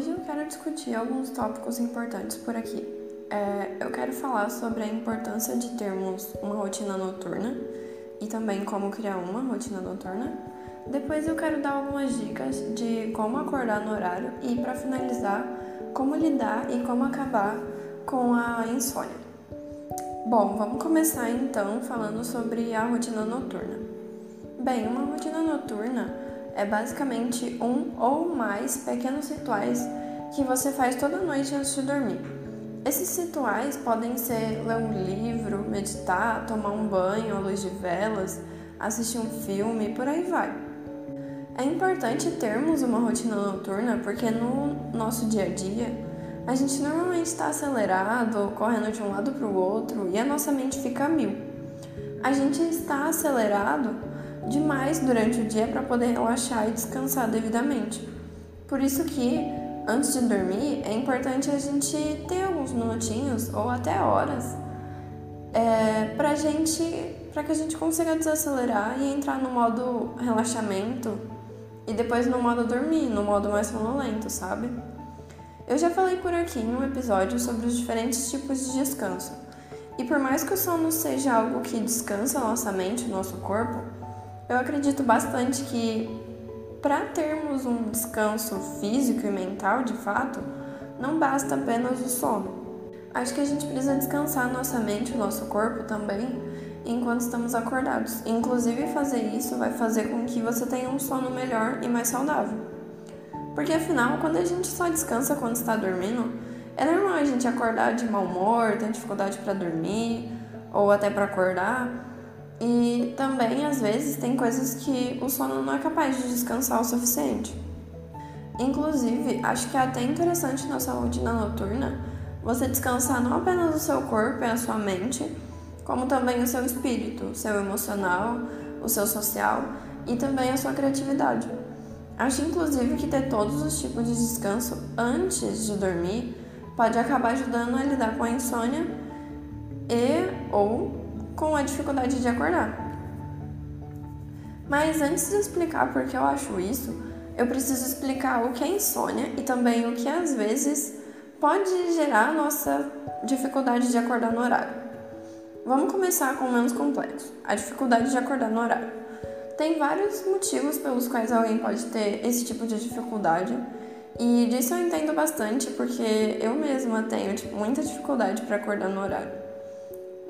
Hoje eu quero discutir alguns tópicos importantes por aqui. É, eu quero falar sobre a importância de termos uma rotina noturna e também como criar uma rotina noturna. Depois eu quero dar algumas dicas de como acordar no horário e, para finalizar, como lidar e como acabar com a insônia. Bom, vamos começar então falando sobre a rotina noturna. Bem, uma rotina noturna é basicamente um ou mais pequenos rituais que você faz toda noite antes de dormir. Esses rituais podem ser ler um livro, meditar, tomar um banho à luz de velas, assistir um filme, por aí vai. É importante termos uma rotina noturna porque no nosso dia a dia a gente normalmente está acelerado, correndo de um lado para o outro e a nossa mente fica a mil. A gente está acelerado demais durante o dia para poder relaxar e descansar devidamente. Por isso que antes de dormir é importante a gente ter alguns minutinhos ou até horas é, para gente, para que a gente consiga desacelerar e entrar no modo relaxamento e depois no modo dormir, no modo mais sonolento, sabe? Eu já falei por aqui em um episódio sobre os diferentes tipos de descanso. E por mais que o sono seja algo que descansa a nossa mente, o nosso corpo, eu acredito bastante que para termos um descanso físico e mental de fato, não basta apenas o sono. Acho que a gente precisa descansar nossa mente, o nosso corpo também, enquanto estamos acordados. Inclusive, fazer isso vai fazer com que você tenha um sono melhor e mais saudável. Porque afinal, quando a gente só descansa quando está dormindo, é normal a gente acordar de mau humor, ter dificuldade para dormir ou até para acordar. E também, às vezes, tem coisas que o sono não é capaz de descansar o suficiente. Inclusive, acho que é até interessante sua rotina noturna você descansar não apenas o seu corpo e a sua mente, como também o seu espírito, o seu emocional, o seu social e também a sua criatividade. Acho inclusive que ter todos os tipos de descanso antes de dormir pode acabar ajudando a lidar com a insônia e ou com a dificuldade de acordar. Mas antes de explicar por que eu acho isso, eu preciso explicar o que é insônia e também o que às vezes pode gerar nossa dificuldade de acordar no horário. Vamos começar com o menos complexo: a dificuldade de acordar no horário. Tem vários motivos pelos quais alguém pode ter esse tipo de dificuldade. E disso eu entendo bastante porque eu mesma tenho tipo, muita dificuldade para acordar no horário.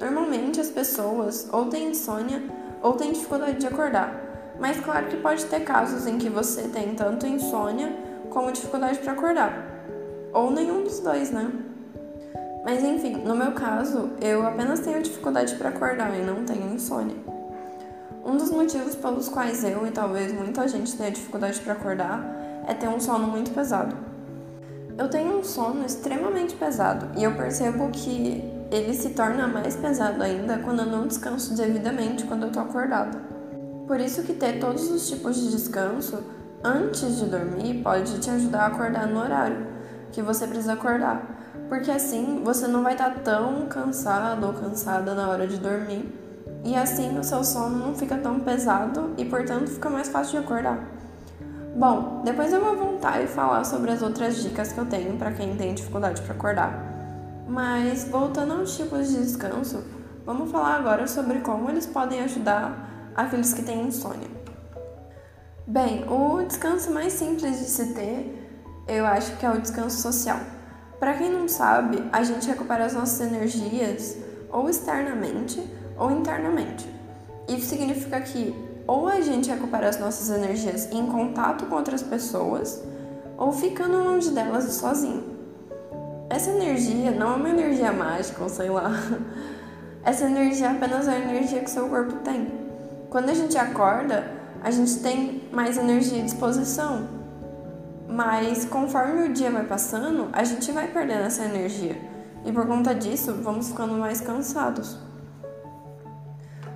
Normalmente as pessoas ou têm insônia ou têm dificuldade de acordar, mas claro que pode ter casos em que você tem tanto insônia como dificuldade para acordar, ou nenhum dos dois, né? Mas enfim, no meu caso, eu apenas tenho dificuldade para acordar e não tenho insônia. Um dos motivos pelos quais eu e talvez muita gente tenha dificuldade para acordar é ter um sono muito pesado. Eu tenho um sono extremamente pesado e eu percebo que ele se torna mais pesado ainda quando eu não descanso devidamente quando eu tô acordada. Por isso que ter todos os tipos de descanso antes de dormir pode te ajudar a acordar no horário que você precisa acordar, porque assim você não vai estar tão cansado ou cansada na hora de dormir. E assim o seu sono não fica tão pesado e, portanto, fica mais fácil de acordar. Bom, depois eu vou voltar e falar sobre as outras dicas que eu tenho para quem tem dificuldade para acordar. Mas voltando aos tipos de descanso, vamos falar agora sobre como eles podem ajudar aqueles que têm insônia. Bem, o descanso mais simples de se ter, eu acho que é o descanso social. Para quem não sabe, a gente recupera as nossas energias ou externamente ou internamente. Isso significa que ou a gente recupera as nossas energias em contato com outras pessoas ou ficando longe delas sozinho. Essa energia não é uma energia mágica, ou sei lá. Essa energia é apenas a energia que seu corpo tem. Quando a gente acorda, a gente tem mais energia e disposição. Mas conforme o dia vai passando, a gente vai perdendo essa energia. E por conta disso, vamos ficando mais cansados.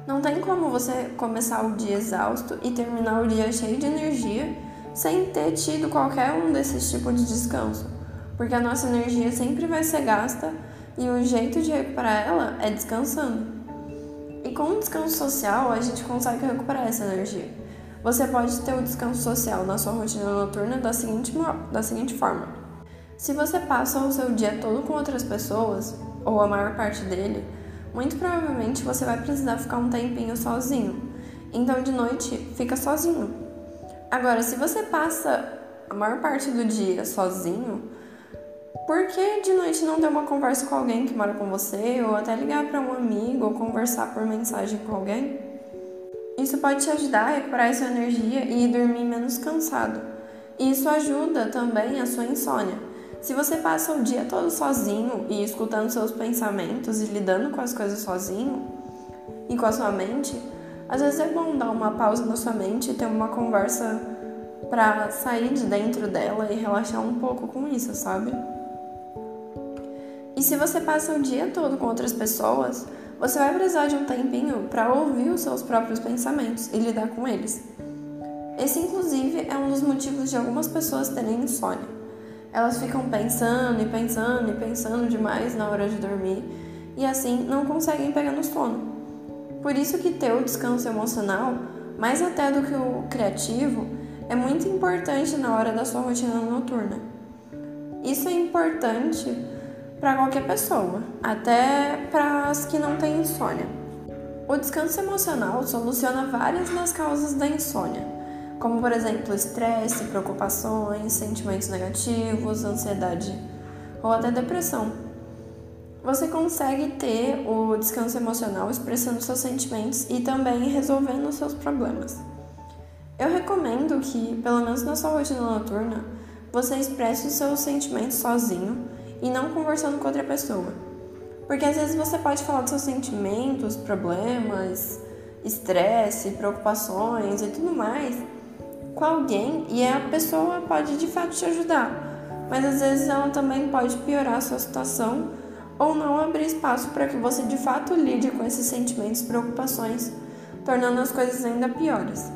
Não tem como você começar o dia exausto e terminar o dia cheio de energia sem ter tido qualquer um desses tipos de descanso porque a nossa energia sempre vai ser gasta e o jeito de recuperar ela é descansando. E com o descanso social, a gente consegue recuperar essa energia. Você pode ter o descanso social na sua rotina noturna da seguinte, da seguinte forma: Se você passa o seu dia todo com outras pessoas, ou a maior parte dele, muito provavelmente você vai precisar ficar um tempinho sozinho. Então de noite fica sozinho. Agora, se você passa a maior parte do dia sozinho, por que de noite não ter uma conversa com alguém que mora com você, ou até ligar para um amigo, ou conversar por mensagem com alguém? Isso pode te ajudar a recuperar essa energia e dormir menos cansado. E isso ajuda também a sua insônia. Se você passa o dia todo sozinho e escutando seus pensamentos e lidando com as coisas sozinho e com a sua mente, às vezes é bom dar uma pausa na sua mente e ter uma conversa para sair de dentro dela e relaxar um pouco com isso, sabe? E se você passa o dia todo com outras pessoas, você vai precisar de um tempinho para ouvir os seus próprios pensamentos e lidar com eles. Esse, inclusive, é um dos motivos de algumas pessoas terem insônia. Elas ficam pensando e pensando e pensando demais na hora de dormir e assim não conseguem pegar no sono. Por isso que ter o descanso emocional, mais até do que o criativo, é muito importante na hora da sua rotina noturna. Isso é importante para qualquer pessoa, até para as que não têm insônia. O descanso emocional soluciona várias das causas da insônia, como por exemplo estresse, preocupações, sentimentos negativos, ansiedade ou até depressão. Você consegue ter o descanso emocional expressando seus sentimentos e também resolvendo seus problemas. Eu recomendo que, pelo menos na sua rotina noturna, você expresse os seus sentimentos sozinho e não conversando com outra pessoa. Porque às vezes você pode falar dos seus sentimentos, problemas, estresse, preocupações e tudo mais com alguém e a pessoa pode de fato te ajudar. Mas às vezes ela também pode piorar a sua situação ou não abrir espaço para que você de fato lide com esses sentimentos e preocupações, tornando as coisas ainda piores.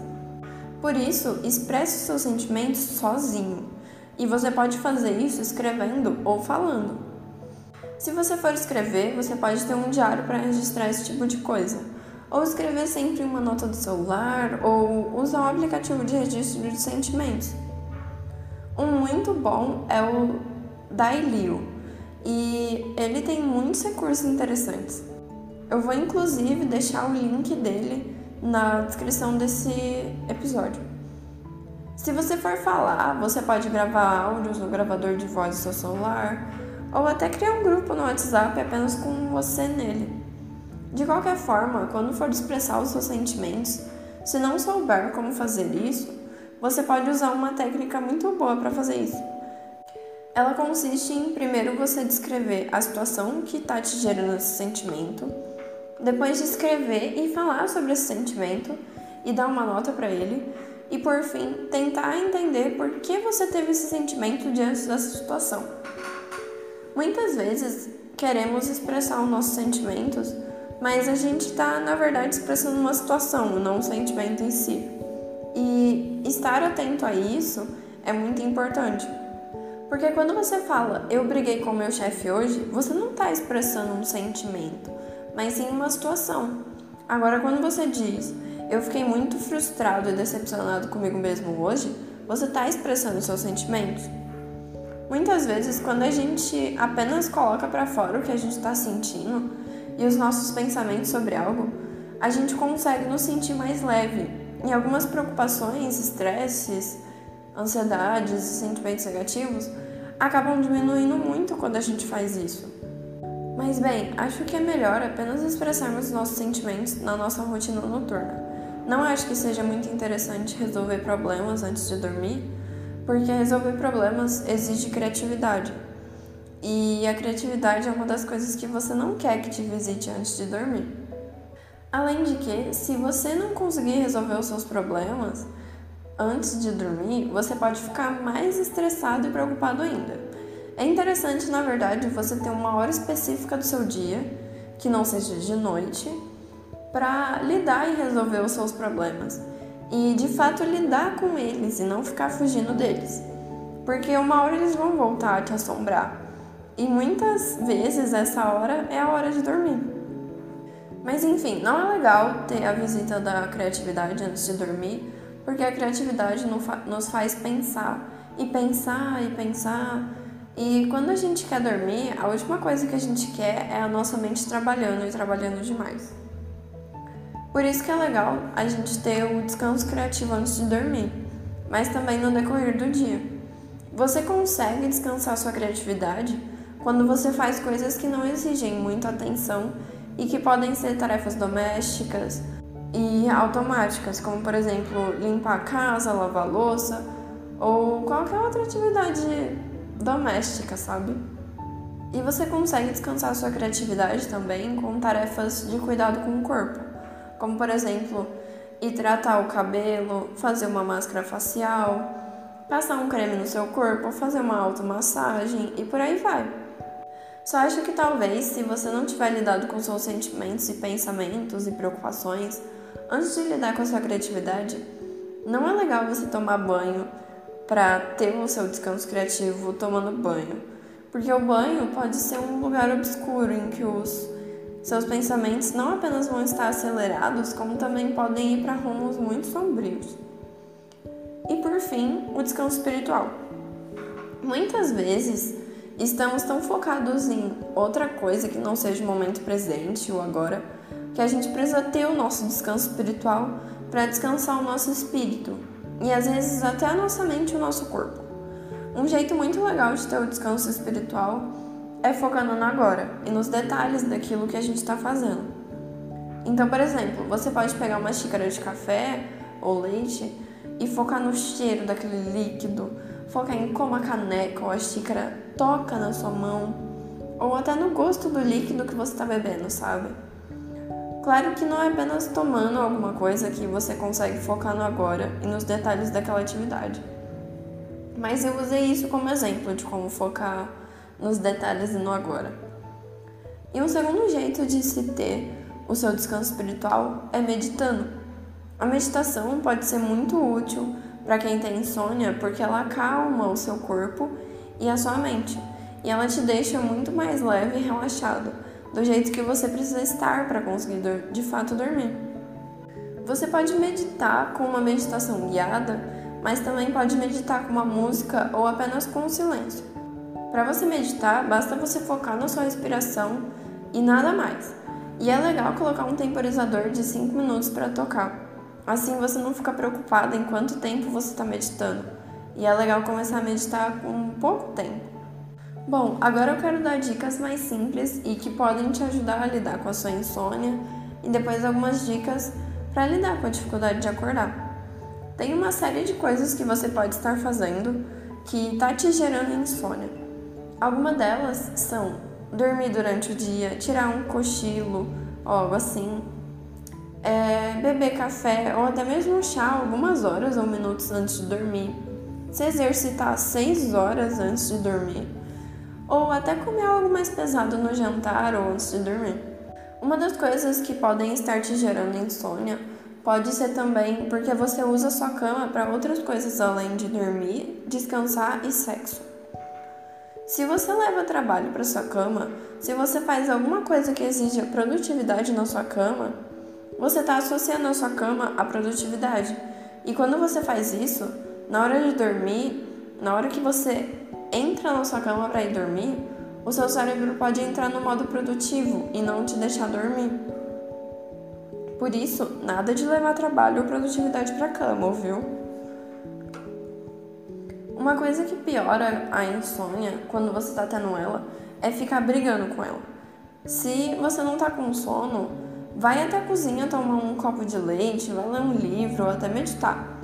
Por isso, expresse os seus sentimentos sozinho. E você pode fazer isso escrevendo ou falando. Se você for escrever, você pode ter um diário para registrar esse tipo de coisa. Ou escrever sempre uma nota do celular, ou usar um aplicativo de registro de sentimentos. Um muito bom é o Dailio, e ele tem muitos recursos interessantes. Eu vou inclusive deixar o link dele na descrição desse episódio. Se você for falar, você pode gravar áudios no gravador de voz do seu celular ou até criar um grupo no WhatsApp apenas com você nele. De qualquer forma, quando for expressar os seus sentimentos, se não souber como fazer isso, você pode usar uma técnica muito boa para fazer isso. Ela consiste em primeiro você descrever a situação que está te gerando esse sentimento, depois descrever e falar sobre esse sentimento e dar uma nota para ele e, por fim, tentar entender por que você teve esse sentimento diante dessa situação. Muitas vezes queremos expressar os nossos sentimentos, mas a gente está, na verdade, expressando uma situação, não um sentimento em si. E estar atento a isso é muito importante. Porque quando você fala eu briguei com meu chefe hoje, você não está expressando um sentimento, mas sim uma situação. Agora, quando você diz eu fiquei muito frustrado e decepcionado comigo mesmo hoje, você está expressando seus sentimentos? Muitas vezes, quando a gente apenas coloca para fora o que a gente está sentindo e os nossos pensamentos sobre algo, a gente consegue nos sentir mais leve. E algumas preocupações, estresses, ansiedades e sentimentos negativos acabam diminuindo muito quando a gente faz isso. Mas bem, acho que é melhor apenas expressarmos nossos sentimentos na nossa rotina noturna. Não acho que seja muito interessante resolver problemas antes de dormir, porque resolver problemas exige criatividade. E a criatividade é uma das coisas que você não quer que te visite antes de dormir. Além de que, se você não conseguir resolver os seus problemas antes de dormir, você pode ficar mais estressado e preocupado ainda. É interessante, na verdade, você ter uma hora específica do seu dia, que não seja de noite, para lidar e resolver os seus problemas e de fato lidar com eles e não ficar fugindo deles. Porque uma hora eles vão voltar a te assombrar. E muitas vezes essa hora é a hora de dormir. Mas enfim, não é legal ter a visita da criatividade antes de dormir, porque a criatividade nos faz pensar e pensar e pensar E quando a gente quer dormir, a última coisa que a gente quer é a nossa mente trabalhando e trabalhando demais. Por isso que é legal a gente ter o descanso criativo antes de dormir, mas também no decorrer do dia. Você consegue descansar sua criatividade quando você faz coisas que não exigem muita atenção e que podem ser tarefas domésticas e automáticas, como por exemplo limpar a casa, lavar a louça ou qualquer outra atividade doméstica, sabe? E você consegue descansar sua criatividade também com tarefas de cuidado com o corpo, como por exemplo, hidratar o cabelo, fazer uma máscara facial, passar um creme no seu corpo, fazer uma automassagem e por aí vai. Só acho que talvez, se você não tiver lidado com seus sentimentos e pensamentos e preocupações antes de lidar com a sua criatividade, não é legal você tomar banho para ter o seu descanso criativo tomando banho. Porque o banho pode ser um lugar obscuro em que os seus pensamentos não apenas vão estar acelerados, como também podem ir para rumos muito sombrios. E por fim, o descanso espiritual. Muitas vezes estamos tão focados em outra coisa que não seja o momento presente ou agora, que a gente precisa ter o nosso descanso espiritual para descansar o nosso espírito, e às vezes até a nossa mente e o nosso corpo. Um jeito muito legal de ter o descanso espiritual é focando no agora e nos detalhes daquilo que a gente está fazendo. Então, por exemplo, você pode pegar uma xícara de café ou leite e focar no cheiro daquele líquido, focar em como a caneca ou a xícara toca na sua mão, ou até no gosto do líquido que você está bebendo, sabe? Claro que não é apenas tomando alguma coisa que você consegue focar no agora e nos detalhes daquela atividade. Mas eu usei isso como exemplo de como focar nos detalhes e no agora. E um segundo jeito de se ter o seu descanso espiritual é meditando. A meditação pode ser muito útil para quem tem insônia porque ela acalma o seu corpo e a sua mente, e ela te deixa muito mais leve e relaxado do jeito que você precisa estar para conseguir de fato dormir. Você pode meditar com uma meditação guiada, mas também pode meditar com uma música ou apenas com o silêncio. Para você meditar, basta você focar na sua respiração e nada mais. E é legal colocar um temporizador de 5 minutos para tocar. Assim você não fica preocupado em quanto tempo você está meditando. E é legal começar a meditar com pouco tempo. Bom, agora eu quero dar dicas mais simples e que podem te ajudar a lidar com a sua insônia e depois algumas dicas para lidar com a dificuldade de acordar. Tem uma série de coisas que você pode estar fazendo que está te gerando insônia. Algumas delas são dormir durante o dia, tirar um cochilo, algo assim, é, beber café ou até mesmo chá algumas horas ou minutos antes de dormir, se exercitar 6 horas antes de dormir ou até comer algo mais pesado no jantar ou antes de dormir. Uma das coisas que podem estar te gerando insônia pode ser também porque você usa sua cama para outras coisas além de dormir, descansar e sexo. Se você leva trabalho para sua cama, se você faz alguma coisa que exija produtividade na sua cama, você está associando a sua cama à produtividade. E quando você faz isso, na hora de dormir, na hora que você entra na sua cama para ir dormir, o seu cérebro pode entrar no modo produtivo e não te deixar dormir. Por isso, nada de levar trabalho ou produtividade para cama, ouviu? Uma coisa que piora a insônia quando você está tendo ela é ficar brigando com ela. Se você não está com sono, vai até a cozinha tomar um copo de leite, vai ler um livro ou até meditar.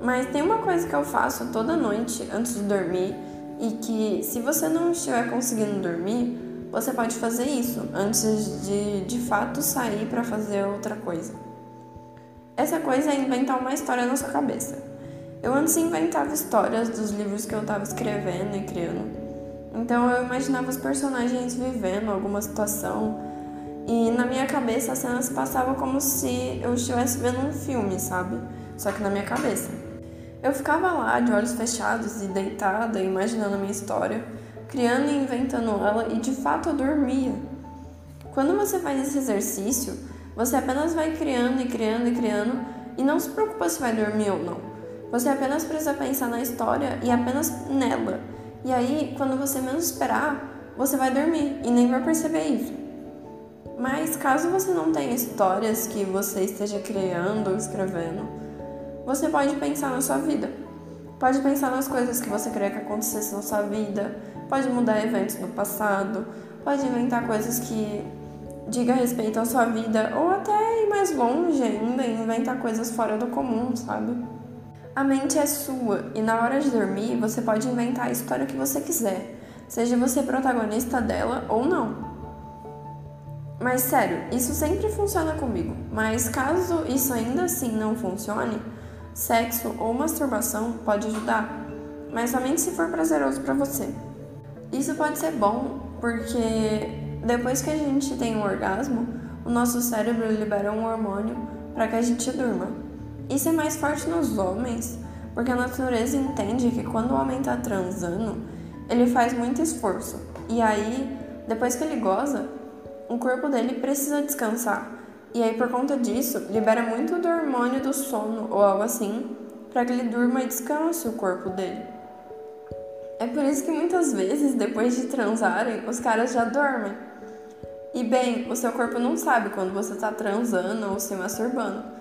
Mas tem uma coisa que eu faço toda noite antes de dormir e que se você não estiver conseguindo dormir, você pode fazer isso antes de de fato sair para fazer outra coisa. Essa coisa é inventar uma história na sua cabeça. Eu antes inventava histórias dos livros que eu estava escrevendo e criando. Então eu imaginava os personagens vivendo alguma situação e na minha cabeça as cenas passavam como se eu estivesse vendo um filme, sabe? Só que na minha cabeça. Eu ficava lá, de olhos fechados e deitada, imaginando a minha história, criando e inventando ela, e de fato eu dormia. Quando você faz esse exercício, você apenas vai criando e criando e criando e não se preocupa se vai dormir ou não. Você apenas precisa pensar na história e apenas nela. E aí, quando você menos esperar, você vai dormir e nem vai perceber isso. Mas caso você não tenha histórias que você esteja criando ou escrevendo, você pode pensar na sua vida. Pode pensar nas coisas que você queria que acontecesse na sua vida, pode mudar eventos do passado, pode inventar coisas que diga respeito à sua vida, ou até ir mais longe ainda inventar coisas fora do comum, sabe? A mente é sua e na hora de dormir você pode inventar a história que você quiser, seja você protagonista dela ou não. Mas sério, isso sempre funciona comigo. Mas caso isso ainda assim não funcione, sexo ou masturbação pode ajudar, mas somente se for prazeroso para você. Isso pode ser bom porque depois que a gente tem um orgasmo, o nosso cérebro libera um hormônio para que a gente durma. Isso é mais forte nos homens, porque a natureza entende que quando o homem está transando, ele faz muito esforço. E aí, depois que ele goza, o corpo dele precisa descansar. E aí, por conta disso, libera muito do hormônio do sono ou algo assim, para que ele durma e descanse o corpo dele. É por isso que muitas vezes, depois de transarem, os caras já dormem. E bem, o seu corpo não sabe quando você está transando ou se masturbando.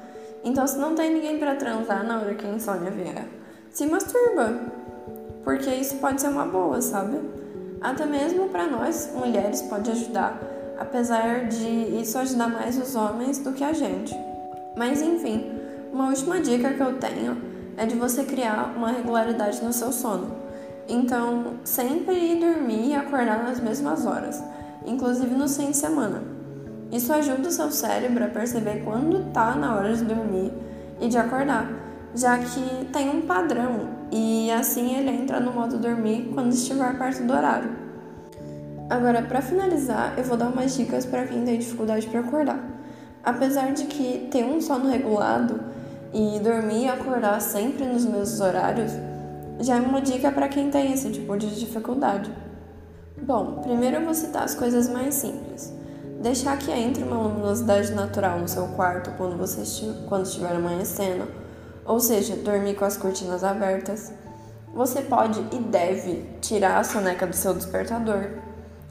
Então, se não tem ninguém para transar na hora que a insônia vier, se masturba. Porque isso pode ser uma boa, sabe? Até mesmo para nós, mulheres, pode ajudar apesar de isso ajudar mais os homens do que a gente. Mas enfim, uma última dica que eu tenho é de você criar uma regularidade no seu sono. Então, sempre ir dormir e acordar nas mesmas horas, inclusive no fim de semana. Isso ajuda o seu cérebro a perceber quando está na hora de dormir e de acordar, já que tem um padrão e assim ele entra no modo dormir quando estiver perto do horário. Agora, para finalizar, eu vou dar umas dicas para quem tem dificuldade para acordar. Apesar de que ter um sono regulado e dormir e acordar sempre nos mesmos horários já é uma dica para quem tem esse tipo de dificuldade. Bom, primeiro eu vou citar as coisas mais simples. Deixar que entre uma luminosidade natural no seu quarto quando você quando estiver amanhecendo, ou seja, dormir com as cortinas abertas. Você pode e deve tirar a soneca do seu despertador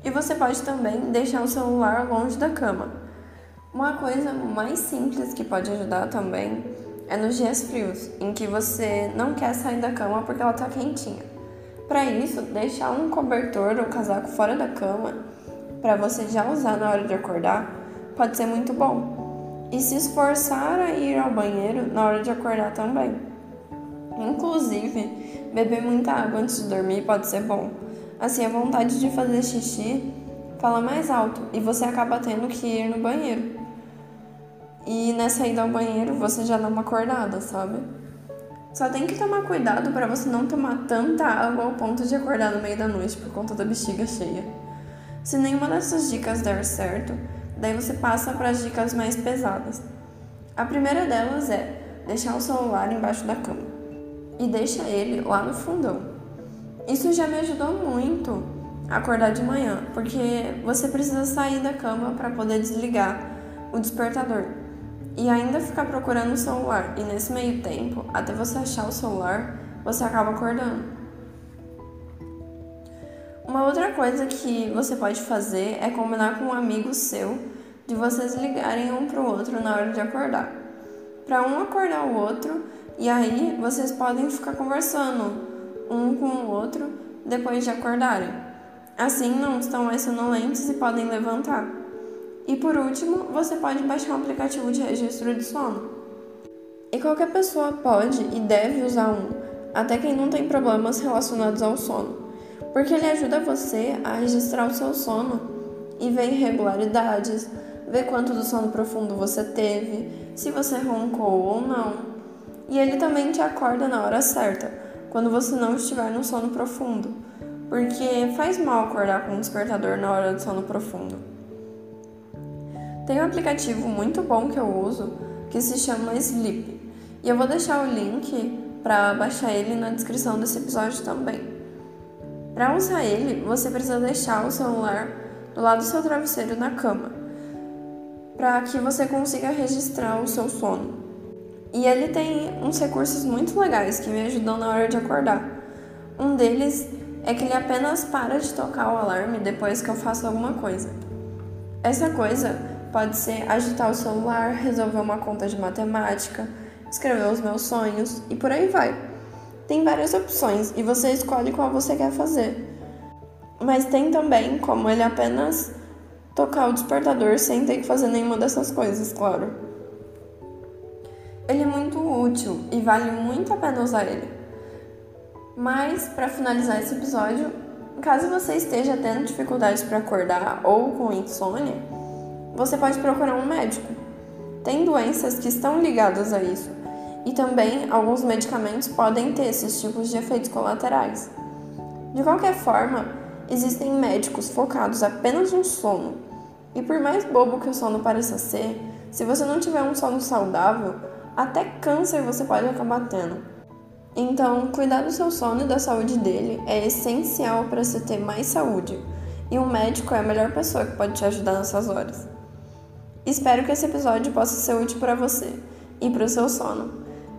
e você pode também deixar o celular longe da cama. Uma coisa mais simples que pode ajudar também é nos dias frios, em que você não quer sair da cama porque ela está quentinha. Para isso, deixar um cobertor ou casaco fora da cama para você já usar na hora de acordar pode ser muito bom. E se esforçar a ir ao banheiro na hora de acordar também. Inclusive, beber muita água antes de dormir pode ser bom Assim, a vontade de fazer xixi fala mais alto e você acaba tendo que ir no banheiro. E nessa ida ao banheiro você já dá uma acordada, sabe? Só tem que tomar cuidado para você não tomar tanta água ao ponto de acordar no meio da noite por conta da bexiga cheia. Se nenhuma dessas dicas der certo, daí você passa para as dicas mais pesadas. A primeira delas é deixar o celular embaixo da cama e deixa ele lá no fundão. Isso já me ajudou muito a acordar de manhã, porque você precisa sair da cama para poder desligar o despertador e ainda ficar procurando o celular. E nesse meio tempo, até você achar o celular, você acaba acordando. Uma outra coisa que você pode fazer é combinar com um amigo seu de vocês ligarem um para o outro na hora de acordar. Para um acordar o outro e aí vocês podem ficar conversando um com o outro depois de acordarem. Assim não estão mais sonolentes e podem levantar. E por último, você pode baixar um aplicativo de registro de sono. E qualquer pessoa pode e deve usar um, até quem não tem problemas relacionados ao sono, porque ele ajuda você a registrar o seu sono e ver irregularidades, ver quanto do sono profundo você teve, se você roncou ou não. E ele também te acorda na hora certa, quando você não estiver no sono profundo, porque faz mal acordar com um despertador na hora do sono profundo. Tem um aplicativo muito bom que eu uso que se chama Sleep, e eu vou deixar o link para baixar ele na descrição desse episódio também. Para usar ele, você precisa deixar o celular do lado do seu travesseiro na cama, para que você consiga registrar o seu sono. E ele tem uns recursos muito legais que me ajudam na hora de acordar. Um deles é que ele apenas para de tocar o alarme depois que eu faço alguma coisa. Essa coisa pode ser agitar o celular, resolver uma conta de matemática, escrever os meus sonhos e por aí vai. Tem várias opções e você escolhe qual você quer fazer. Mas tem também como ele apenas tocar o despertador sem ter que fazer nenhuma dessas coisas, claro. Ele é muito útil e vale muito a pena usar ele. Mas, para finalizar esse episódio, caso você esteja tendo dificuldades para acordar ou com insônia, você pode procurar um médico. Tem doenças que estão ligadas a isso e também alguns medicamentos podem ter esses tipos de efeitos colaterais. De qualquer forma, existem médicos focados apenas no sono. E por mais bobo que o sono pareça ser, se você não tiver um sono saudável, até câncer você pode acabar tendo. Então, cuidar do seu sono e da saúde dele é essencial para você ter mais saúde, e um médico é a melhor pessoa que pode te ajudar nessas horas. Espero que esse episódio possa ser útil para você e para o seu sono.